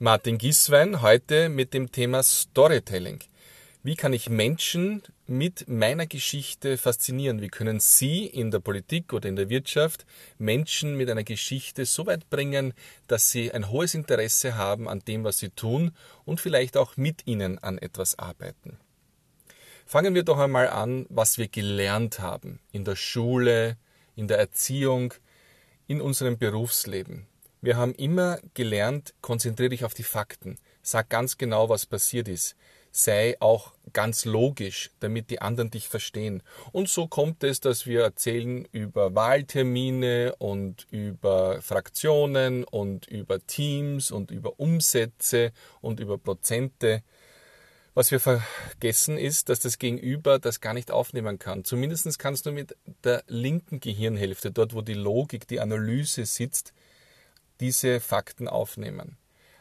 Martin Giswein heute mit dem Thema Storytelling. Wie kann ich Menschen mit meiner Geschichte faszinieren? Wie können Sie in der Politik oder in der Wirtschaft Menschen mit einer Geschichte so weit bringen, dass sie ein hohes Interesse haben an dem, was sie tun und vielleicht auch mit Ihnen an etwas arbeiten? Fangen wir doch einmal an, was wir gelernt haben in der Schule, in der Erziehung, in unserem Berufsleben. Wir haben immer gelernt, konzentriere dich auf die Fakten, sag ganz genau, was passiert ist sei auch ganz logisch, damit die anderen dich verstehen. Und so kommt es, dass wir erzählen über Wahltermine und über Fraktionen und über Teams und über Umsätze und über Prozente. Was wir vergessen ist, dass das Gegenüber das gar nicht aufnehmen kann. Zumindest kannst du mit der linken Gehirnhälfte, dort wo die Logik, die Analyse sitzt, diese Fakten aufnehmen.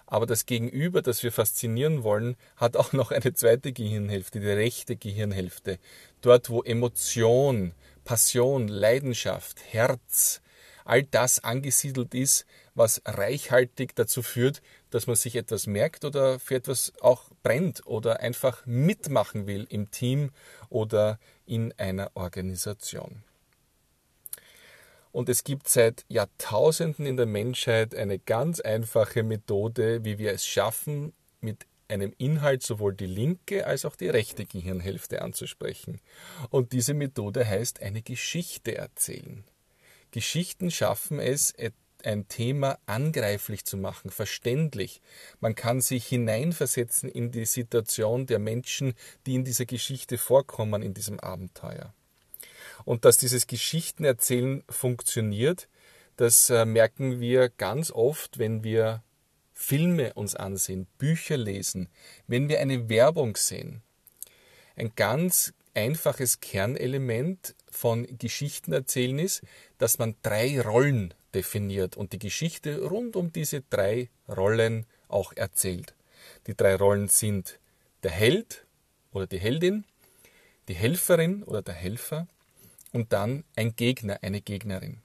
Aber das Gegenüber, das wir faszinieren wollen, hat auch noch eine zweite Gehirnhälfte, die rechte Gehirnhälfte. Dort, wo Emotion, Passion, Leidenschaft, Herz, all das angesiedelt ist, was reichhaltig dazu führt, dass man sich etwas merkt oder für etwas auch brennt oder einfach mitmachen will im Team oder in einer Organisation. Und es gibt seit Jahrtausenden in der Menschheit eine ganz einfache Methode, wie wir es schaffen, mit einem Inhalt sowohl die linke als auch die rechte Gehirnhälfte anzusprechen. Und diese Methode heißt eine Geschichte erzählen. Geschichten schaffen es, ein Thema angreiflich zu machen, verständlich. Man kann sich hineinversetzen in die Situation der Menschen, die in dieser Geschichte vorkommen, in diesem Abenteuer. Und dass dieses Geschichtenerzählen funktioniert, das äh, merken wir ganz oft, wenn wir Filme uns ansehen, Bücher lesen, wenn wir eine Werbung sehen. Ein ganz einfaches Kernelement von Geschichtenerzählen ist, dass man drei Rollen definiert und die Geschichte rund um diese drei Rollen auch erzählt. Die drei Rollen sind der Held oder die Heldin, die Helferin oder der Helfer und dann ein Gegner, eine Gegnerin.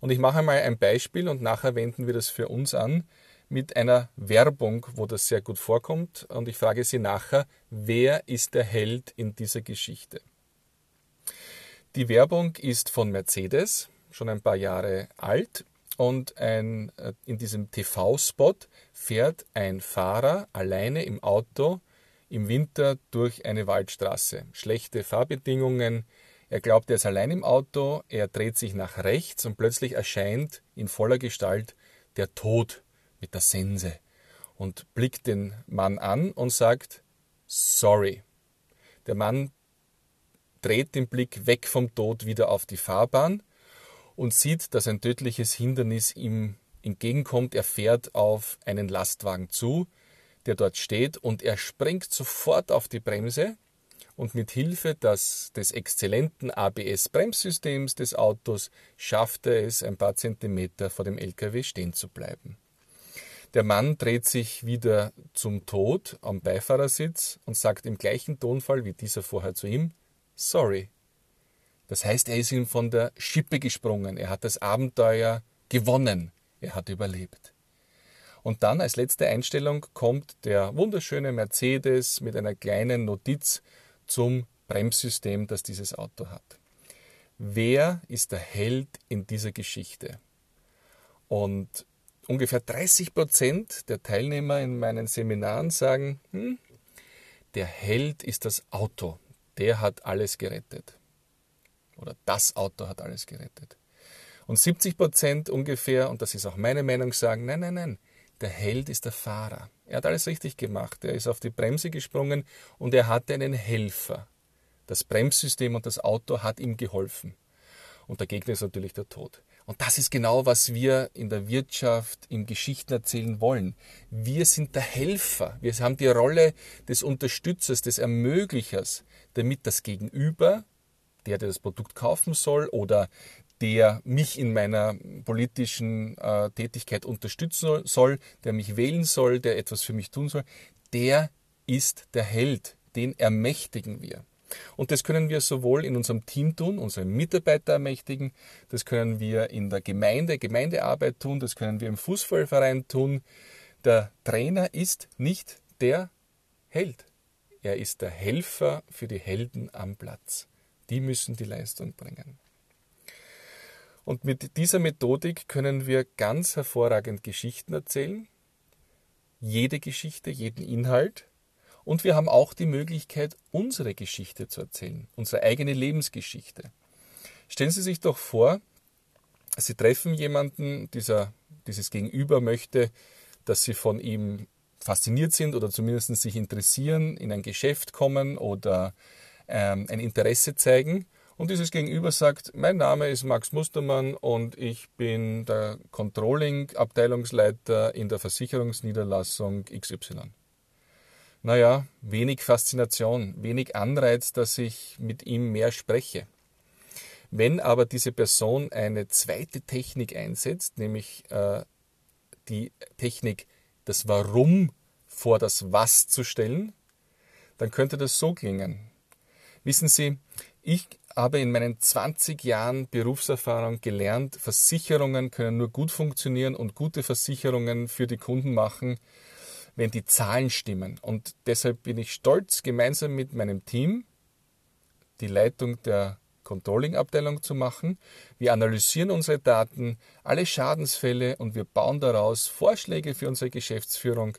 Und ich mache mal ein Beispiel und nachher wenden wir das für uns an mit einer Werbung, wo das sehr gut vorkommt. Und ich frage Sie nachher, wer ist der Held in dieser Geschichte? Die Werbung ist von Mercedes, schon ein paar Jahre alt. Und ein, äh, in diesem TV-Spot fährt ein Fahrer alleine im Auto im Winter durch eine Waldstraße. Schlechte Fahrbedingungen, er glaubt, er ist allein im Auto, er dreht sich nach rechts und plötzlich erscheint in voller Gestalt der Tod mit der Sense und blickt den Mann an und sagt Sorry. Der Mann dreht den Blick weg vom Tod wieder auf die Fahrbahn und sieht, dass ein tödliches Hindernis ihm entgegenkommt. Er fährt auf einen Lastwagen zu, der dort steht, und er springt sofort auf die Bremse und mit Hilfe des, des exzellenten ABS-Bremssystems des Autos schafft er es, ein paar Zentimeter vor dem LKW stehen zu bleiben. Der Mann dreht sich wieder zum Tod am Beifahrersitz und sagt im gleichen Tonfall wie dieser vorher zu ihm, sorry. Das heißt, er ist ihm von der Schippe gesprungen, er hat das Abenteuer gewonnen, er hat überlebt. Und dann als letzte Einstellung kommt der wunderschöne Mercedes mit einer kleinen Notiz zum Bremssystem, das dieses Auto hat. Wer ist der Held in dieser Geschichte? Und ungefähr 30 Prozent der Teilnehmer in meinen Seminaren sagen, hm, der Held ist das Auto, der hat alles gerettet. Oder das Auto hat alles gerettet. Und 70 Prozent ungefähr, und das ist auch meine Meinung, sagen, nein, nein, nein, der Held ist der Fahrer. Er hat alles richtig gemacht. Er ist auf die Bremse gesprungen und er hatte einen Helfer. Das Bremssystem und das Auto hat ihm geholfen. Und der Gegner ist natürlich der Tod. Und das ist genau, was wir in der Wirtschaft, im Geschichten erzählen wollen. Wir sind der Helfer. Wir haben die Rolle des Unterstützers, des Ermöglichers, damit das Gegenüber, der, der das Produkt kaufen soll oder der mich in meiner politischen äh, Tätigkeit unterstützen soll, der mich wählen soll, der etwas für mich tun soll, der ist der Held, den ermächtigen wir. Und das können wir sowohl in unserem Team tun, unsere Mitarbeiter ermächtigen, das können wir in der Gemeinde, Gemeindearbeit tun, das können wir im Fußballverein tun, Der Trainer ist nicht der Held. Er ist der Helfer für die Helden am Platz. Die müssen die Leistung bringen. Und mit dieser Methodik können wir ganz hervorragend Geschichten erzählen. Jede Geschichte, jeden Inhalt. Und wir haben auch die Möglichkeit, unsere Geschichte zu erzählen, unsere eigene Lebensgeschichte. Stellen Sie sich doch vor, Sie treffen jemanden, dieser, dieses Gegenüber möchte, dass Sie von ihm fasziniert sind oder zumindest sich interessieren, in ein Geschäft kommen oder ähm, ein Interesse zeigen. Und dieses Gegenüber sagt, mein Name ist Max Mustermann und ich bin der Controlling-Abteilungsleiter in der Versicherungsniederlassung XY. Naja, wenig Faszination, wenig Anreiz, dass ich mit ihm mehr spreche. Wenn aber diese Person eine zweite Technik einsetzt, nämlich äh, die Technik, das Warum vor das Was zu stellen, dann könnte das so klingen. Wissen Sie, ich habe in meinen 20 Jahren Berufserfahrung gelernt, Versicherungen können nur gut funktionieren und gute Versicherungen für die Kunden machen, wenn die Zahlen stimmen. Und deshalb bin ich stolz, gemeinsam mit meinem Team die Leitung der Controlling-Abteilung zu machen. Wir analysieren unsere Daten, alle Schadensfälle und wir bauen daraus Vorschläge für unsere Geschäftsführung,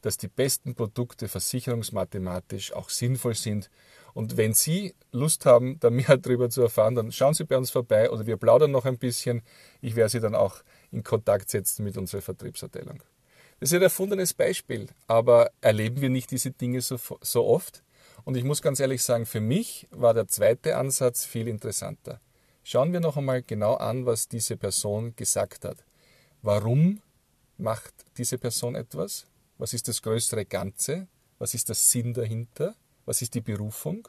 dass die besten Produkte versicherungsmathematisch auch sinnvoll sind und wenn Sie Lust haben, da mehr darüber zu erfahren, dann schauen Sie bei uns vorbei oder wir plaudern noch ein bisschen. Ich werde Sie dann auch in Kontakt setzen mit unserer Vertriebsabteilung. Das ist ein erfundenes Beispiel, aber erleben wir nicht diese Dinge so, so oft? Und ich muss ganz ehrlich sagen, für mich war der zweite Ansatz viel interessanter. Schauen wir noch einmal genau an, was diese Person gesagt hat. Warum macht diese Person etwas? Was ist das größere Ganze? Was ist der Sinn dahinter? Was ist die Berufung?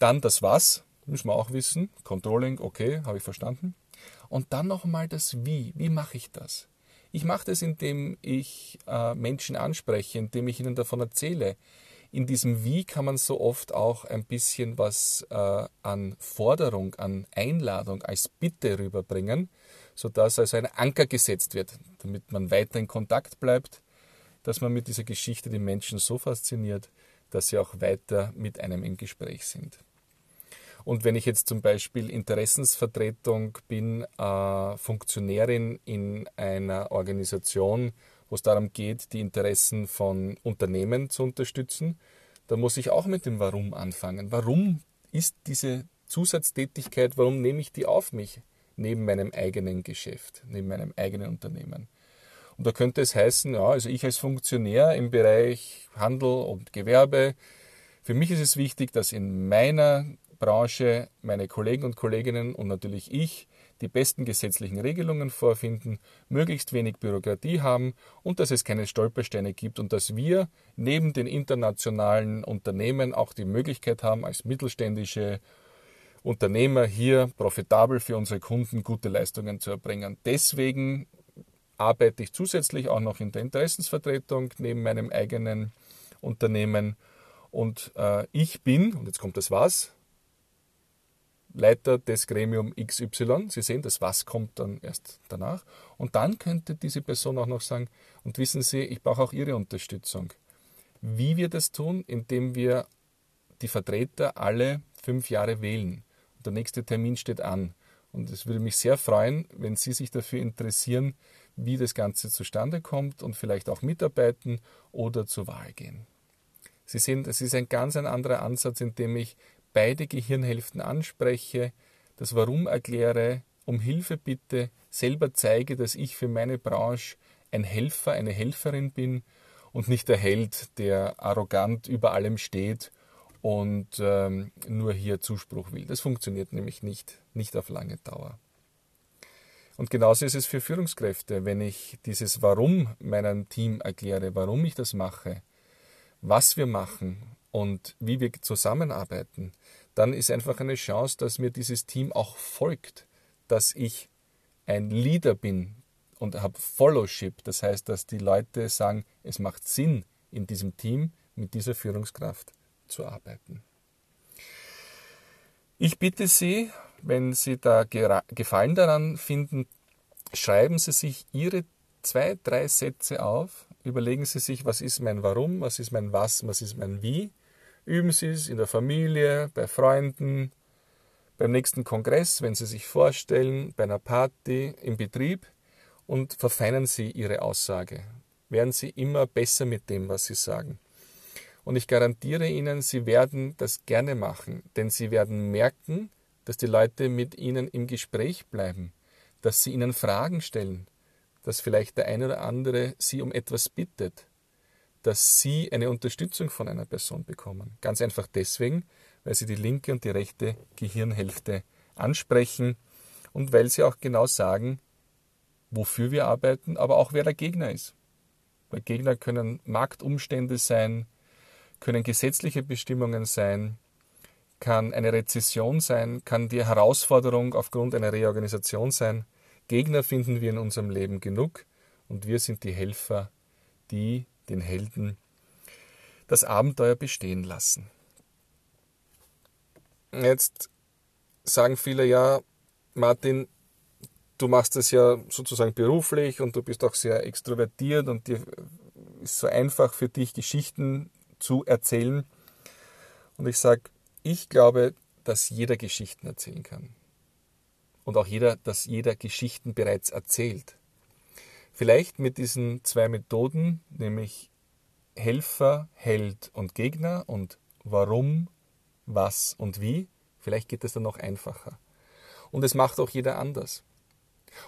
Dann das Was, müssen wir auch wissen. Controlling, okay, habe ich verstanden. Und dann nochmal das Wie. Wie mache ich das? Ich mache das, indem ich äh, Menschen anspreche, indem ich ihnen davon erzähle. In diesem Wie kann man so oft auch ein bisschen was äh, an Forderung, an Einladung als Bitte rüberbringen, sodass also ein Anker gesetzt wird, damit man weiter in Kontakt bleibt, dass man mit dieser Geschichte die Menschen so fasziniert, dass sie auch weiter mit einem im Gespräch sind. Und wenn ich jetzt zum Beispiel Interessensvertretung bin, äh, Funktionärin in einer Organisation, wo es darum geht, die Interessen von Unternehmen zu unterstützen, dann muss ich auch mit dem Warum anfangen. Warum ist diese Zusatztätigkeit, warum nehme ich die auf mich neben meinem eigenen Geschäft, neben meinem eigenen Unternehmen? Und da könnte es heißen, ja, also ich als Funktionär im Bereich Handel und Gewerbe, für mich ist es wichtig, dass in meiner Branche meine Kollegen und Kolleginnen und natürlich ich die besten gesetzlichen Regelungen vorfinden, möglichst wenig Bürokratie haben und dass es keine Stolpersteine gibt und dass wir neben den internationalen Unternehmen auch die Möglichkeit haben, als mittelständische Unternehmer hier profitabel für unsere Kunden gute Leistungen zu erbringen. Deswegen arbeite ich zusätzlich auch noch in der Interessensvertretung neben meinem eigenen Unternehmen. Und äh, ich bin, und jetzt kommt das Was, Leiter des Gremium XY. Sie sehen, das Was kommt dann erst danach. Und dann könnte diese Person auch noch sagen, und wissen Sie, ich brauche auch Ihre Unterstützung. Wie wir das tun, indem wir die Vertreter alle fünf Jahre wählen. Und der nächste Termin steht an. Und es würde mich sehr freuen, wenn Sie sich dafür interessieren, wie das Ganze zustande kommt und vielleicht auch mitarbeiten oder zur Wahl gehen. Sie sehen, das ist ein ganz ein anderer Ansatz, in dem ich beide Gehirnhälften anspreche, das Warum erkläre, um Hilfe bitte, selber zeige, dass ich für meine Branche ein Helfer, eine Helferin bin und nicht der Held, der arrogant über allem steht und ähm, nur hier Zuspruch will. Das funktioniert nämlich nicht, nicht auf lange Dauer. Und genauso ist es für Führungskräfte, wenn ich dieses Warum meinem Team erkläre, warum ich das mache, was wir machen und wie wir zusammenarbeiten, dann ist einfach eine Chance, dass mir dieses Team auch folgt, dass ich ein Leader bin und habe Followship. Das heißt, dass die Leute sagen, es macht Sinn, in diesem Team mit dieser Führungskraft zu arbeiten. Ich bitte Sie, wenn Sie da Gefallen daran finden, schreiben Sie sich Ihre zwei, drei Sätze auf, überlegen Sie sich, was ist mein Warum, was ist mein Was, was ist mein Wie. Üben Sie es in der Familie, bei Freunden, beim nächsten Kongress, wenn Sie sich vorstellen, bei einer Party, im Betrieb und verfeinern Sie Ihre Aussage. Werden Sie immer besser mit dem, was Sie sagen. Und ich garantiere Ihnen, Sie werden das gerne machen, denn Sie werden merken, dass die Leute mit Ihnen im Gespräch bleiben, dass Sie Ihnen Fragen stellen, dass vielleicht der eine oder andere Sie um etwas bittet, dass Sie eine Unterstützung von einer Person bekommen. Ganz einfach deswegen, weil Sie die linke und die rechte Gehirnhälfte ansprechen und weil Sie auch genau sagen, wofür wir arbeiten, aber auch wer der Gegner ist. Weil Gegner können Marktumstände sein, können gesetzliche Bestimmungen sein, kann eine Rezession sein, kann die Herausforderung aufgrund einer Reorganisation sein. Gegner finden wir in unserem Leben genug und wir sind die Helfer, die den Helden das Abenteuer bestehen lassen. Jetzt sagen viele ja, Martin, du machst das ja sozusagen beruflich und du bist auch sehr extrovertiert und dir ist so einfach für dich Geschichten zu erzählen. Und ich sage, ich glaube, dass jeder Geschichten erzählen kann. Und auch jeder, dass jeder Geschichten bereits erzählt. Vielleicht mit diesen zwei Methoden, nämlich Helfer, Held und Gegner und warum, was und wie, vielleicht geht es dann noch einfacher. Und es macht auch jeder anders.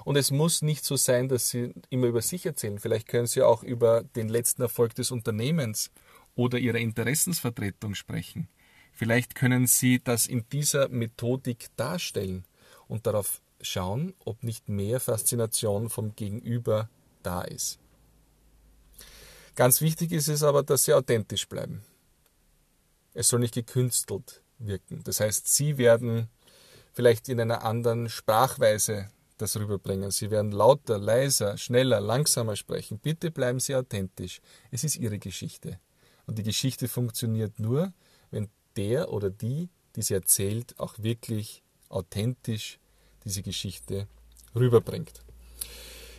Und es muss nicht so sein, dass Sie immer über sich erzählen. Vielleicht können Sie auch über den letzten Erfolg des Unternehmens oder Ihrer Interessensvertretung sprechen. Vielleicht können Sie das in dieser Methodik darstellen und darauf schauen, ob nicht mehr Faszination vom Gegenüber da ist. Ganz wichtig ist es aber, dass Sie authentisch bleiben. Es soll nicht gekünstelt wirken. Das heißt, Sie werden vielleicht in einer anderen Sprachweise das rüberbringen. Sie werden lauter, leiser, schneller, langsamer sprechen. Bitte bleiben Sie authentisch. Es ist Ihre Geschichte. Und die Geschichte funktioniert nur, wenn der oder die, die sie erzählt, auch wirklich authentisch diese Geschichte rüberbringt.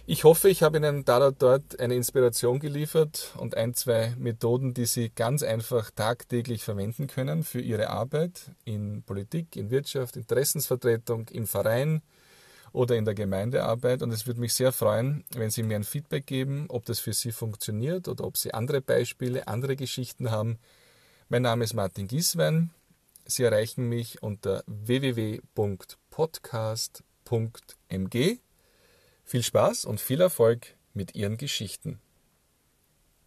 Ich hoffe, ich habe Ihnen da oder dort eine Inspiration geliefert und ein, zwei Methoden, die Sie ganz einfach tagtäglich verwenden können für Ihre Arbeit in Politik, in Wirtschaft, Interessensvertretung, im Verein oder in der Gemeindearbeit. Und es würde mich sehr freuen, wenn Sie mir ein Feedback geben, ob das für Sie funktioniert oder ob Sie andere Beispiele, andere Geschichten haben. Mein Name ist Martin Gieswein. Sie erreichen mich unter www.podcast.mg. Viel Spaß und viel Erfolg mit Ihren Geschichten.